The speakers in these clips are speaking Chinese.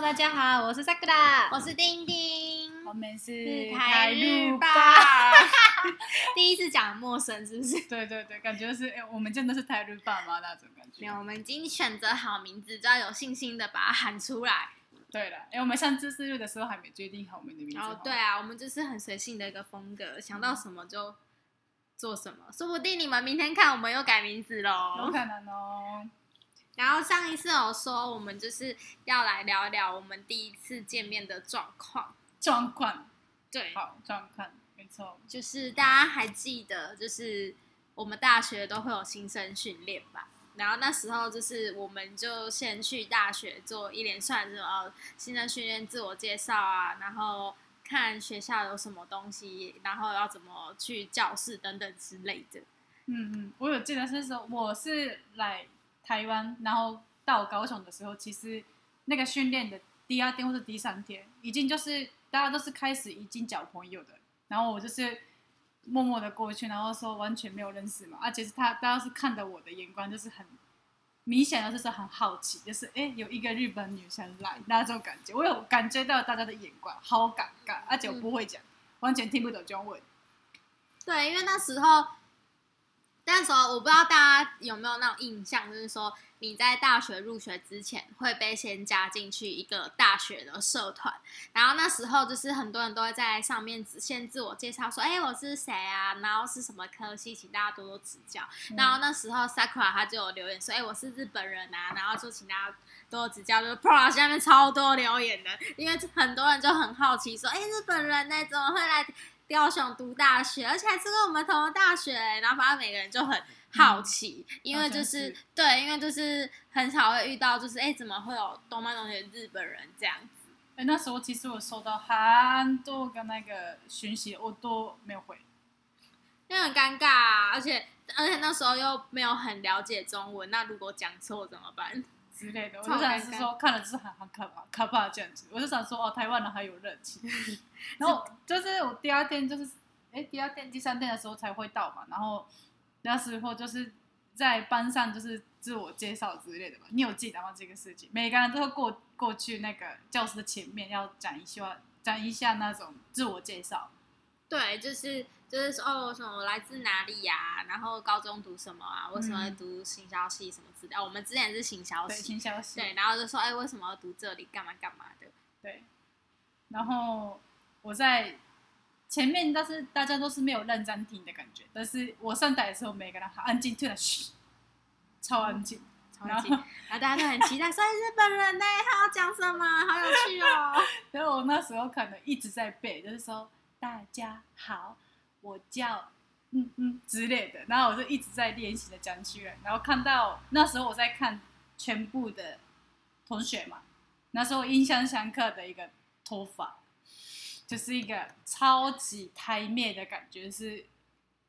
大家好，我是 Sakura，我是丁丁，我们是是台日吧吧。第一次讲陌生是不是？对对对，感觉是哎、我们真的是台日爸妈那种感觉。没有，我们已经选择好名字，只要有信心的把它喊出来。对了，哎、我们上次试录的时候还没决定好我们的名字。哦对，啊，我们就是很随性的一个风格，想到什么就做什么，说不定你们明天看我们又改名字喽有。可能哦。然后上一次有说我们就是要来聊一聊我们第一次见面的状况，状况对，好，状况没错。就是大家还记得，就是我们大学都会有新生训练吧？然后那时候就是我们就先去大学做一连串这种呃新生训练、自我介绍啊，然后看学校有什么东西，然后要怎么去教室等等之类的。嗯嗯，我有记得是说我是来台湾，然后到高雄的时候，其实那个训练的第二天或是第三天，已经就是大家都是开始已经交朋友的，然后我就是默默的过去，然后说完全没有认识嘛，而且是他大家是看着我的眼光就是很明显的，就是很好奇，就是哎有一个日本女生来那种感觉，我有感觉到大家的眼光好尴尬，而且我不会讲，完全听不懂中文。对，因为那时候，那时候我不知道大家有没有那种印象，就是说你在大学入学之前会被先加进去一个大学的社团，然后那时候就是很多人都会在上面只先自我介绍说，哎，我是谁啊，然后是什么科系，请大家多多指教。然后那时候 Sakura 他就有留言说，哎，我是日本人啊，然后就请大家多多指教。就是 Pro 下面超多留言的，因为很多人就很好奇说，哎，日本人呢怎么会来高雄读大学，而且还是跟我们同个大学，然后反正每个人就很好奇，因为就是是对，因为就是很少会遇到，就是哎，怎么会有动漫同学日本人这样子？哎，那时候其实我收到很多个那个讯息，我都没有回。因为很尴尬、啊，而且而且那时候又没有很了解中文，那如果讲错怎么办？之类的，我超就想是说看了就是很很可怕可怕这样子，我就想说哦，台湾人还有热情。然后就是我第二天就是，哎，第二天第三天的时候才会到嘛，然后那时候就是在班上就是自我介绍之类的嘛，你有记得吗？这个事情，每个人都会过过去那个教室的前面要讲一下讲一下那种自我介绍。对，就是就是说哦，什么我来自哪里呀、然后高中读什么啊？为什么会读行销系什么之类我们之前是行销对，系，新消息。对，然后就说哎，为什么要读这里？干嘛干嘛的？对，然后我在前面，但是大家都是没有认真听的感觉。但是我上台的时候，每个人好安静，突然嘘，超安静。超级，然后然后大家都很期待，所以日本人呢，他要讲什么？好有趣哦！然后我那时候可能一直在背，就是说大家好，我叫嗯嗯之类的。然后我就一直在练习的讲出来。然后看到那时候我在看全部的同学嘛，那时候印象深刻的一个头发，就是一个超级台面的感觉，是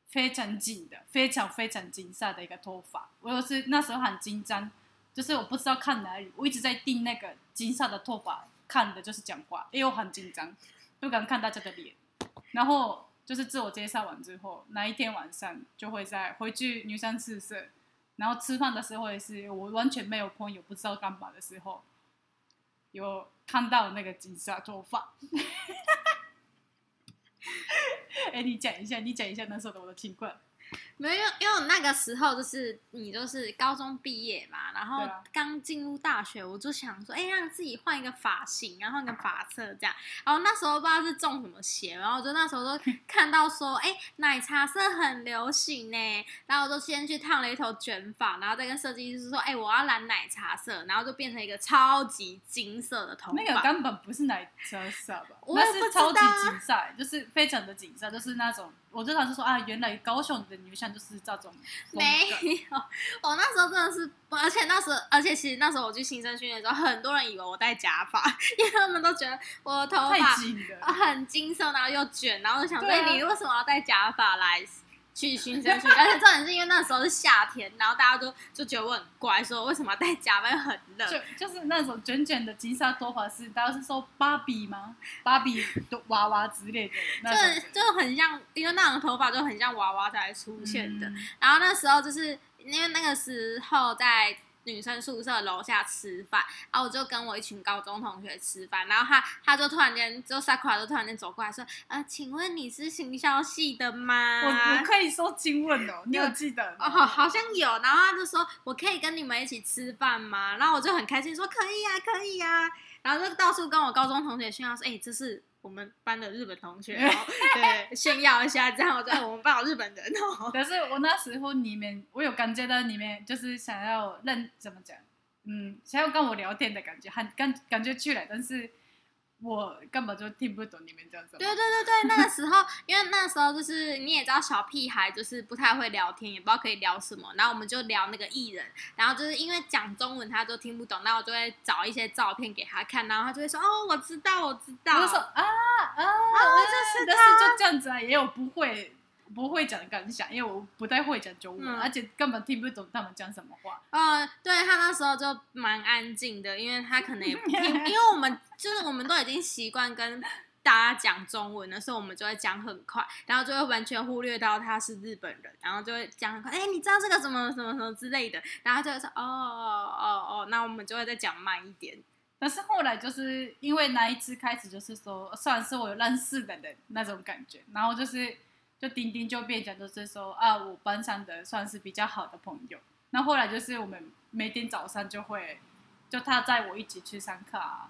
非常紧的，非常非常紧晒的一个头发。我又是那时候很紧张，就是我不知道看哪里，我一直在盯那个紧晒的头发，看的就是讲话，因为我很紧张，不敢看大家的脸。然后就是自我介绍完之后，那一天晚上就会在回去女生宿舍，然后吃饭的时候也是我完全没有朋友，不知道干嘛的时候，有看到那个警察做饭。哎、你讲一下，你讲一下那时候的我的情况。没有，因为我那个时候就是你就是高中毕业嘛，然后刚进入大学，我就想说，哎、让自己换一个发型，然后换个发色这样。然后那时候不知道是中什么邪，然后我就那时候都 看到说，哎、奶茶色很流行呢，然后我就先去烫了一头卷发，然后再跟设计师说，哎、我要染奶茶色，然后就变成一个超级金色的头发。那个根本不是奶茶色吧？我也不知道啊那是超级金色，就是非常的紧色，就是那种我就想是说啊，原来高雄的女像就是这种没有，我那时候真的是，而且那时候，而且其实那时候我去新生训练的时候，很多人以为我戴假发，因为他们都觉得我的头发。很金色，然后又卷，然后就想说，啊。哎你为什么要戴假发来去新生训练？而且重点是因为那时候是夏天，然后大家都就觉得我很怪，说为什么要戴假发？又很热。就就是那种卷卷的金沙头发是，大家是说芭比吗？芭比的娃娃之类的那就种。就很像，因为那种头发就很像娃娃才出现的。嗯然后那时候就是因为那个时候在女生宿舍楼下吃饭，然后我就跟我一群高中同学吃饭，然后他他就突然间就 Sakura 就突然间走过来说，呃，请问你是行销系的吗？我我可以说经问哦，你有记得吗？哦，好好像有，然后他就说我可以跟你们一起吃饭吗？然后我就很开心说可以呀、可以呀、然后就到处跟我高中同学炫耀说，哎、这是我们班的日本同学哦，对，炫耀一下，这样我就哎我们班有日本人哦。可是我那时候你们，我有感觉到你们就是想要认怎么讲，嗯，想要跟我聊天的感觉，很感感觉去了，但是我根本就听不懂你们讲什么。对对对对，那个时候，因为那时候就是你也知道，小屁孩就是不太会聊天，也不知道可以聊什么。然后我们就聊那个艺人，然后就是因为讲中文他都听不懂，那我就会找一些照片给他看，然后他就会说：“哦，我知道，我知道。”我就说啊啊，就是但他是就这样子啊，也有不会不会讲的感想，因为我不太会讲中文，嗯而且根本听不懂他们讲什么话。呃，对他那时候就蛮安静的，因为他可能也不 听，因为我们就是我们都已经习惯跟大家讲中文了，所以我们就会讲很快，然后就会完全忽略到他是日本人，然后就会讲很快，哎，你知道这个什么什么什么之类的，然后他就会说，哦哦哦，那我们就会再讲慢一点。但是后来就是因为那一次开始，就是说算是我有认识的人那种感觉，然后就是就丁丁就变成就是说啊，我班上的算是比较好的朋友。那后来就是我们每天早上就会，就他载我一起去上课啊。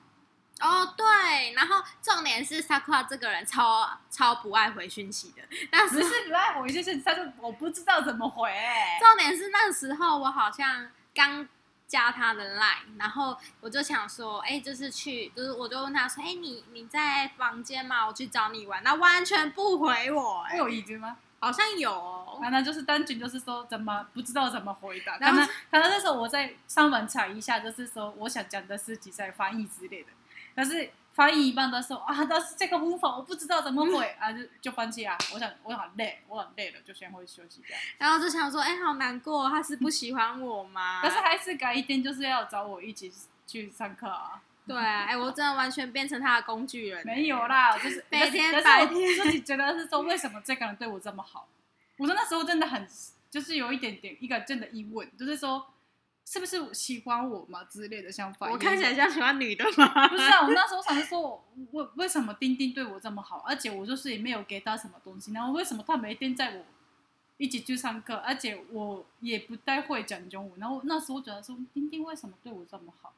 哦，对，然后重点是 Sakura 这个人超超不爱回讯息的，但是不是不爱回，就是他就我不知道怎么回、重点是那时候我好像刚加他的 line，然后我就想说，哎、就是去，就是我就问他说，哎、你你在房间吗？我去找你玩，那完全不回我、哎，有已经吗？好像有哦。啊，那就是单纯就是说怎么不知道怎么回答，可然后能可能那时候我在上网查一下，就是说我想讲的事情在翻译之类的，但是翻译一半的时候啊，但是这个无法我不知道怎么回、啊，就就放弃啊。我想我很累，我很累了，就先回去休息一下。然后就想说，哎、好难过，他是不喜欢我吗？但是还是改一天就是要找我一起去上课啊。对啊，哎、我真的完全变成他的工具人、没有啦，就是 每天白但是我自己觉得是说，为什么这个人对我这么好？我说那时候真的很，就是有一点点一个真的疑问，就是说是不是喜欢我嘛之类的想法。我看起来像喜欢女的吗？不是啊，我那时候想说，为为什么丁丁对我这么好，而且我就是也没有给他什么东西，然后为什么他每天在我一起去上课，而且我也不太会讲中文，然后那时候觉得说，丁丁为什么对我这么好？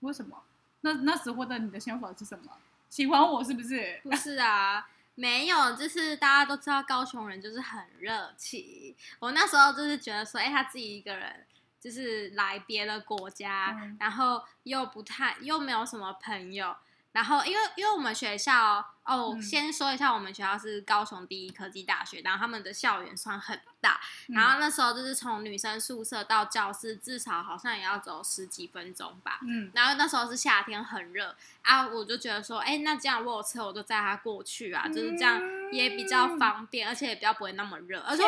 为什么？那那时候的你的想法是什么？喜欢我是不是？不是啊，没有，就是大家都知道高雄人就是很热情。我那时候就是觉得说，哎、他自己一个人就是来别的国家，嗯。然后又不太又没有什么朋友。然后，因为因为我们学校哦，嗯。先说一下，我们学校是高雄第一科技大学，然后他们的校园算很大，嗯。然后那时候就是从女生宿舍到教室，至少好像也要走十几分钟吧。嗯，然后那时候是夏天，很热啊，我就觉得说，哎，那这样我有车，我就载他过去啊，就是这样也比较方便，而且也比较不会那么热，而且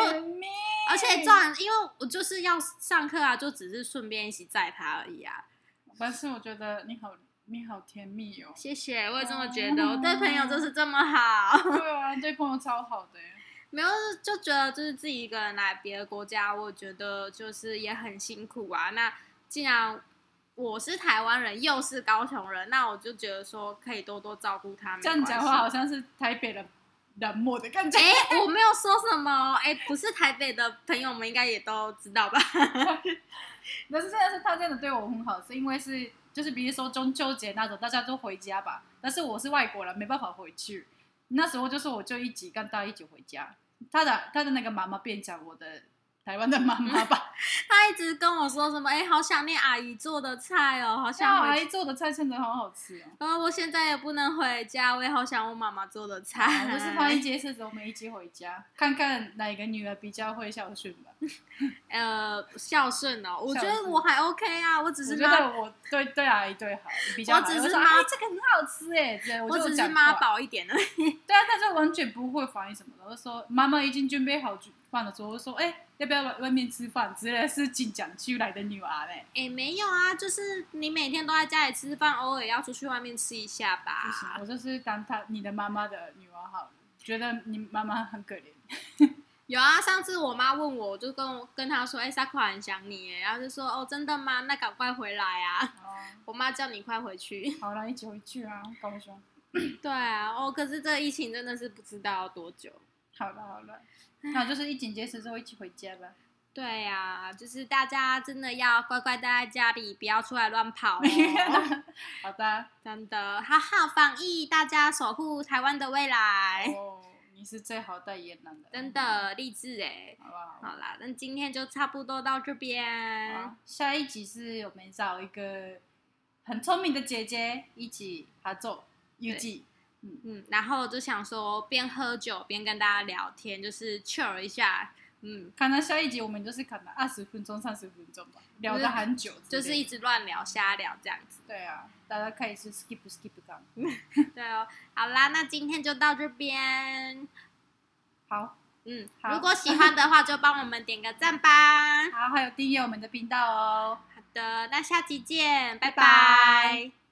而且这样，因为我就是要上课啊，就只是顺便一起载他而已啊。但是我觉得你好，你好甜蜜哦。谢谢，我也这么觉得，我对朋友就是这么好，对啊，对朋友超好的耶。没有就觉得就是自己一个人来别的国家，我觉得就是也很辛苦啊。那既然我是台湾人，又是高雄人，那我就觉得说可以多多照顾他们。这样讲话好像是台北人冷漠的感觉。哎、我没有说什么，哎、不是台北的朋友们应该也都知道吧？但是真的是他真的对我很好，是因为是就是比如说中秋节那种大家都回家吧，但是我是外国人没办法回去，那时候就是我就一起跟他一起回家，他的他的那个妈妈变成我的台湾的妈妈吧，她一直跟我说什么，哎、好想念阿姨做的菜哦，好像阿姨做的菜真的好好吃哦。然 后我现在也不能回家，我也好想我妈妈做的菜。啊就是放一节日子我们一起回家，看看哪个女儿比较会孝顺吧。呃孝顺哦，我觉得我还 OK 啊，我只是妈，觉得我对对阿姨对好比较好，我只是妈这个很好吃哎，我只是妈宝一点而已。对啊，他就完全不会反应什么的。我就说妈妈已经准备好饭的时候说哎、要不要外外面吃饭之类的事情讲出来的女儿嘞。哎、没有啊，就是你每天都在家里吃饭，偶尔要出去外面吃一下不行，吧。我就是当她你的妈妈的女儿好了，觉得你妈妈很可怜。有啊，上次我妈问我，我就跟我跟她说，哎、萨库很想你耶，然后就说，哦，真的吗？那赶快回来啊！哦，我妈叫你快回去。好了，一起回去啊，高雄。对啊，哦，可是这疫情真的是不知道要多久。好了好了，那就是疫情结束之后一起回家吧。对呀、就是大家真的要乖乖待在家里，不要出来乱跑哦。好的。真的，好好防疫，大家守护台湾的未来。哦，你是最好代言人的。真，的励志哎。好不好？好啦，那今天就差不多到这边。下一集是我们找一个很聪明的姐姐一起合作预计。嗯，然后就想说边喝酒边跟大家聊天，就是 chill 一下。嗯，可能下一集我们就是可能二十分钟、三十分钟吧，聊得很久就是一直乱聊、瞎聊这样子。对啊，大家可以是 skip skip 杠。对哦，好啦，那今天就到这边。好，嗯，好如果喜欢的话，就帮我们点个赞吧。好，还有订阅我们的频道哦。好的，那下期见，拜拜拜拜